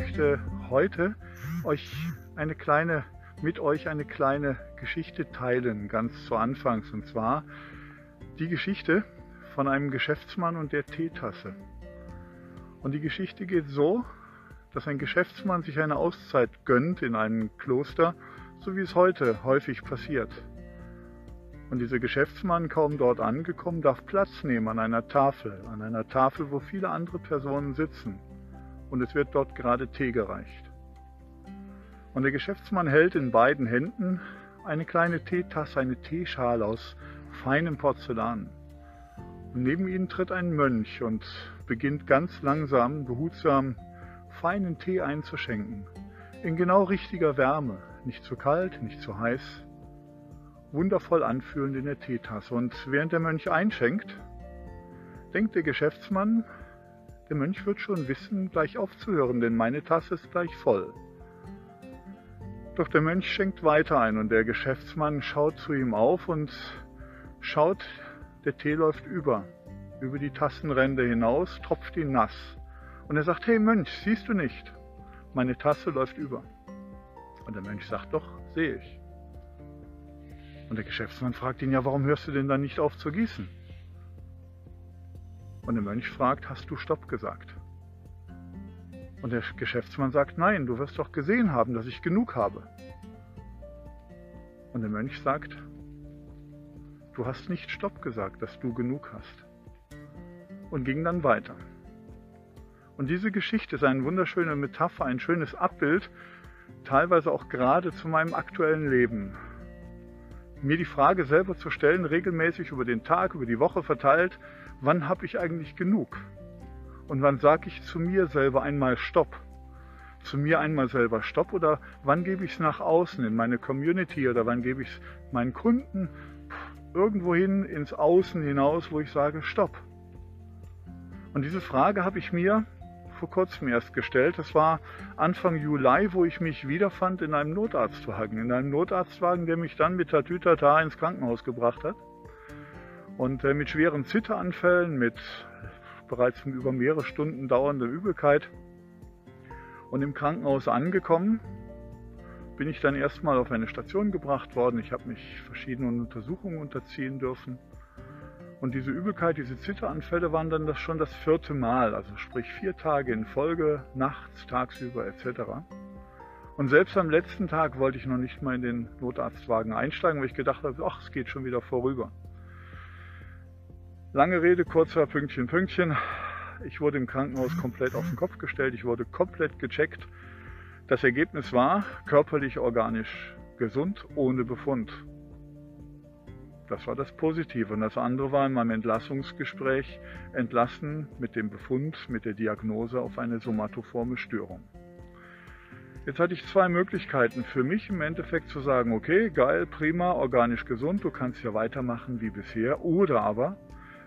möchte heute euch eine kleine, mit euch eine kleine Geschichte teilen, ganz zu Anfangs. Und zwar die Geschichte von einem Geschäftsmann und der Teetasse. Und die Geschichte geht so, dass ein Geschäftsmann sich eine Auszeit gönnt in einem Kloster, so wie es heute häufig passiert. Und dieser Geschäftsmann, kaum dort angekommen, darf Platz nehmen an einer Tafel, an einer Tafel, wo viele andere Personen sitzen. Und es wird dort gerade Tee gereicht. Und der Geschäftsmann hält in beiden Händen eine kleine Teetasse, eine Teeschale aus feinem Porzellan. Und neben ihnen tritt ein Mönch und beginnt ganz langsam, behutsam feinen Tee einzuschenken. In genau richtiger Wärme, nicht zu kalt, nicht zu heiß. Wundervoll anfühlend in der Teetasse. Und während der Mönch einschenkt, denkt der Geschäftsmann, der Mönch wird schon wissen, gleich aufzuhören, denn meine Tasse ist gleich voll. Doch der Mönch schenkt weiter ein und der Geschäftsmann schaut zu ihm auf und schaut, der Tee läuft über, über die Tassenränder hinaus, tropft ihn nass. Und er sagt, hey Mönch, siehst du nicht? Meine Tasse läuft über. Und der Mönch sagt, doch, sehe ich. Und der Geschäftsmann fragt ihn, ja, warum hörst du denn dann nicht auf zu gießen? Und der Mönch fragt, hast du Stopp gesagt? Und der Geschäftsmann sagt, nein, du wirst doch gesehen haben, dass ich genug habe. Und der Mönch sagt, du hast nicht Stopp gesagt, dass du genug hast. Und ging dann weiter. Und diese Geschichte ist eine wunderschöne Metapher, ein schönes Abbild, teilweise auch gerade zu meinem aktuellen Leben. Mir die Frage selber zu stellen, regelmäßig über den Tag, über die Woche verteilt, wann habe ich eigentlich genug? Und wann sage ich zu mir selber einmal Stopp? Zu mir einmal selber Stopp oder wann gebe ich es nach außen in meine Community oder wann gebe ich es meinen Kunden irgendwohin ins Außen hinaus, wo ich sage Stopp? Und diese Frage habe ich mir vor kurzem erst gestellt. Das war Anfang Juli, wo ich mich wiederfand in einem Notarztwagen. In einem Notarztwagen, der mich dann mit Tatütata ins Krankenhaus gebracht hat. Und äh, mit schweren Zitteranfällen, mit bereits über mehrere Stunden dauernde Übelkeit. Und im Krankenhaus angekommen, bin ich dann erstmal auf eine Station gebracht worden. Ich habe mich verschiedenen Untersuchungen unterziehen dürfen. Und diese Übelkeit, diese Zitteranfälle waren dann das schon das vierte Mal, also sprich vier Tage in Folge, nachts, tagsüber etc. Und selbst am letzten Tag wollte ich noch nicht mal in den Notarztwagen einsteigen, weil ich gedacht habe, ach, es geht schon wieder vorüber. Lange Rede, kurzer Pünktchen, Pünktchen. Ich wurde im Krankenhaus komplett auf den Kopf gestellt. Ich wurde komplett gecheckt. Das Ergebnis war körperlich, organisch gesund, ohne Befund. Das war das Positive. Und das andere war in meinem Entlassungsgespräch entlassen mit dem Befund, mit der Diagnose auf eine somatoforme Störung. Jetzt hatte ich zwei Möglichkeiten für mich im Endeffekt zu sagen, okay, geil, prima, organisch gesund, du kannst ja weitermachen wie bisher. Oder aber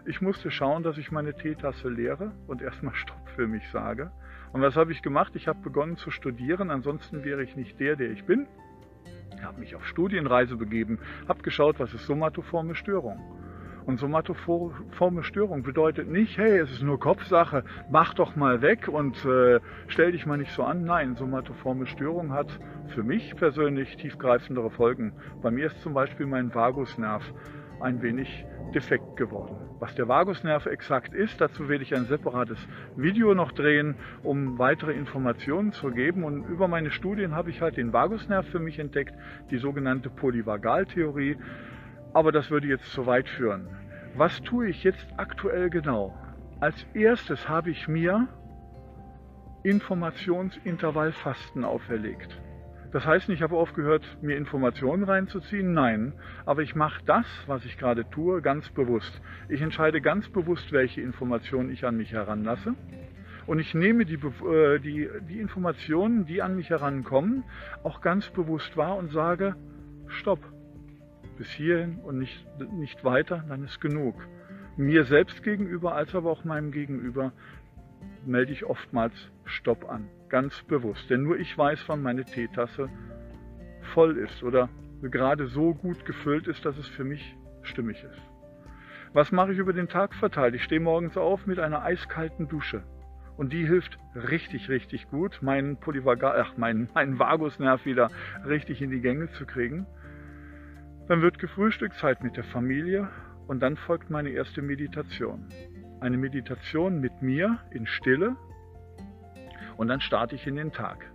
ich musste schauen, dass ich meine Teetasse leere und erstmal Stopp für mich sage. Und was habe ich gemacht? Ich habe begonnen zu studieren, ansonsten wäre ich nicht der, der ich bin. Ich habe mich auf Studienreise begeben, habe geschaut, was ist somatoforme Störung. Und somatoforme Störung bedeutet nicht, hey, es ist nur Kopfsache, mach doch mal weg und äh, stell dich mal nicht so an. Nein, somatoforme Störung hat für mich persönlich tiefgreifendere Folgen. Bei mir ist zum Beispiel mein Vagusnerv ein wenig defekt geworden. Was der Vagusnerv exakt ist, dazu werde ich ein separates Video noch drehen, um weitere Informationen zu geben. Und über meine Studien habe ich halt den Vagusnerv für mich entdeckt, die sogenannte Polyvagaltheorie. Aber das würde jetzt zu weit führen. Was tue ich jetzt aktuell genau? Als erstes habe ich mir Informationsintervallfasten auferlegt. Das heißt ich habe aufgehört, mir Informationen reinzuziehen. Nein, aber ich mache das, was ich gerade tue, ganz bewusst. Ich entscheide ganz bewusst, welche Informationen ich an mich heranlasse. Und ich nehme die, äh, die, die Informationen, die an mich herankommen, auch ganz bewusst wahr und sage, stopp, bis hierhin und nicht, nicht weiter, dann ist genug. Mir selbst gegenüber, als aber auch meinem Gegenüber melde ich oftmals Stopp an, ganz bewusst. Denn nur ich weiß, wann meine Teetasse voll ist oder gerade so gut gefüllt ist, dass es für mich stimmig ist. Was mache ich über den Tag verteilt? Ich stehe morgens auf mit einer eiskalten Dusche und die hilft richtig, richtig gut, meinen, Polyvagal, ach, meinen, meinen Vagusnerv wieder richtig in die Gänge zu kriegen. Dann wird gefrühstückt, Zeit mit der Familie und dann folgt meine erste Meditation. Eine Meditation mit mir in Stille und dann starte ich in den Tag.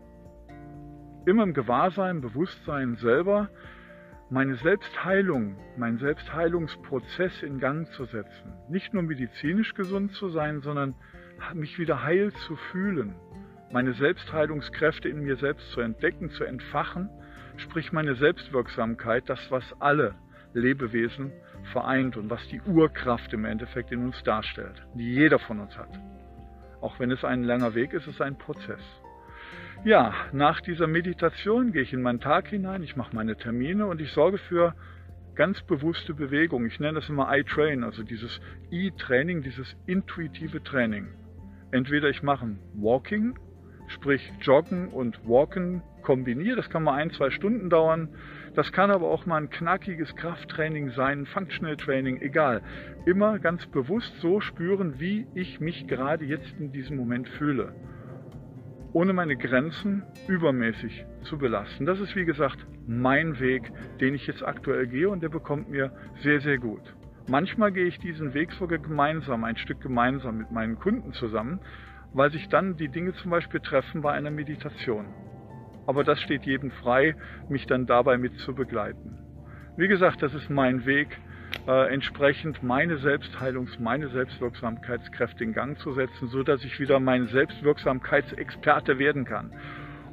Immer im Gewahrsein, Bewusstsein selber meine Selbstheilung, meinen Selbstheilungsprozess in Gang zu setzen. Nicht nur medizinisch gesund zu sein, sondern mich wieder heil zu fühlen, meine Selbstheilungskräfte in mir selbst zu entdecken, zu entfachen, sprich meine Selbstwirksamkeit, das, was alle Lebewesen vereint und was die Urkraft im Endeffekt in uns darstellt, die jeder von uns hat. Auch wenn es ein langer Weg ist, ist es ein Prozess. Ja, nach dieser Meditation gehe ich in meinen Tag hinein, ich mache meine Termine und ich sorge für ganz bewusste Bewegung. Ich nenne das immer I-Train, also dieses E-Training, dieses intuitive Training. Entweder ich mache Walking, sprich Joggen und Walken kombiniere. Das kann mal ein, zwei Stunden dauern. Das kann aber auch mal ein knackiges Krafttraining sein, Functional Training, egal. Immer ganz bewusst so spüren, wie ich mich gerade jetzt in diesem Moment fühle. Ohne meine Grenzen übermäßig zu belasten. Das ist wie gesagt mein Weg, den ich jetzt aktuell gehe und der bekommt mir sehr, sehr gut. Manchmal gehe ich diesen Weg sogar gemeinsam, ein Stück gemeinsam mit meinen Kunden zusammen, weil sich dann die Dinge zum Beispiel treffen bei einer Meditation. Aber das steht jedem frei, mich dann dabei mit zu begleiten. Wie gesagt, das ist mein Weg, äh, entsprechend meine Selbstheilungs-, meine Selbstwirksamkeitskräfte in Gang zu setzen, so dass ich wieder mein Selbstwirksamkeitsexperte werden kann.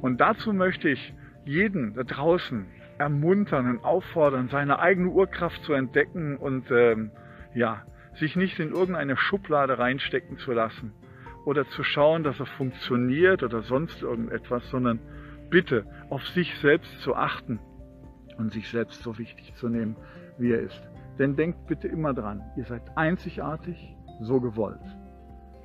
Und dazu möchte ich jeden da draußen ermuntern und auffordern, seine eigene Urkraft zu entdecken und ähm, ja, sich nicht in irgendeine Schublade reinstecken zu lassen oder zu schauen, dass er funktioniert oder sonst irgendetwas, sondern bitte auf sich selbst zu achten und sich selbst so wichtig zu nehmen, wie er ist. Denn denkt bitte immer dran, ihr seid einzigartig, so gewollt.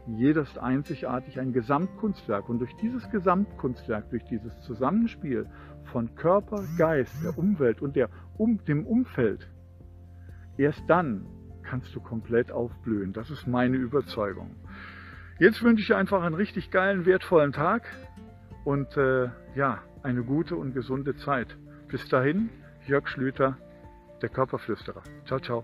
Jeder ist einzigartig, ein Gesamtkunstwerk. Und durch dieses Gesamtkunstwerk, durch dieses Zusammenspiel von Körper, Geist, der Umwelt und der, um, dem Umfeld, erst dann kannst du komplett aufblühen. Das ist meine Überzeugung. Jetzt wünsche ich einfach einen richtig geilen, wertvollen Tag und äh, ja, eine gute und gesunde Zeit. Bis dahin, Jörg Schlüter, der Körperflüsterer. Ciao, ciao.